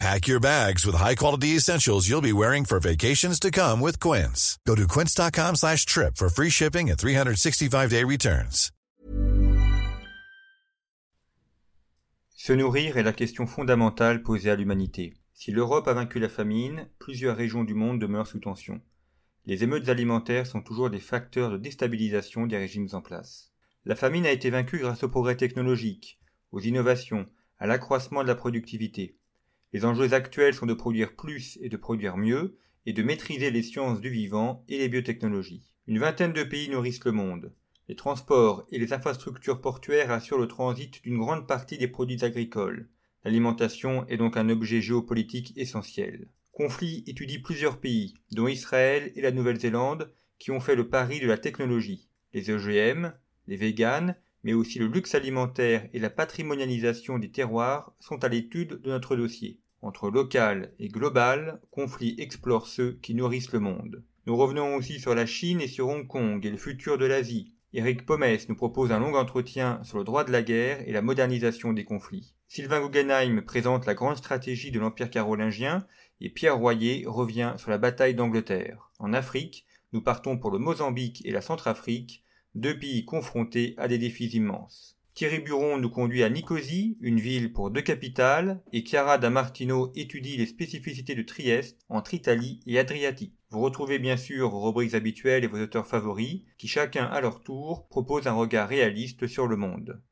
Pack your bags with high-quality essentials you'll be wearing for vacations to come with Quince. Go to quince.com slash trip for free shipping and 365-day returns. Se nourrir est la question fondamentale posée à l'humanité. Si l'Europe a vaincu la famine, plusieurs régions du monde demeurent sous tension. Les émeutes alimentaires sont toujours des facteurs de déstabilisation des régimes en place. La famine a été vaincue grâce au progrès technologique, aux innovations, à l'accroissement de la productivité. Les enjeux actuels sont de produire plus et de produire mieux, et de maîtriser les sciences du vivant et les biotechnologies. Une vingtaine de pays nourrissent le monde. Les transports et les infrastructures portuaires assurent le transit d'une grande partie des produits agricoles. L'alimentation est donc un objet géopolitique essentiel. Conflit étudie plusieurs pays, dont Israël et la Nouvelle-Zélande, qui ont fait le pari de la technologie. Les OGM, les véganes, mais aussi le luxe alimentaire et la patrimonialisation des terroirs sont à l'étude de notre dossier. Entre local et global, conflit explore ceux qui nourrissent le monde. Nous revenons aussi sur la Chine et sur Hong Kong et le futur de l'Asie. Eric Pomès nous propose un long entretien sur le droit de la guerre et la modernisation des conflits. Sylvain Guggenheim présente la grande stratégie de l'Empire carolingien et Pierre Royer revient sur la bataille d'Angleterre. En Afrique, nous partons pour le Mozambique et la Centrafrique, deux pays confrontés à des défis immenses. Thierry Buron nous conduit à Nicosie, une ville pour deux capitales, et Chiara da Martino étudie les spécificités de Trieste entre Italie et Adriatique. Vous retrouvez bien sûr vos rubriques habituelles et vos auteurs favoris, qui chacun à leur tour proposent un regard réaliste sur le monde.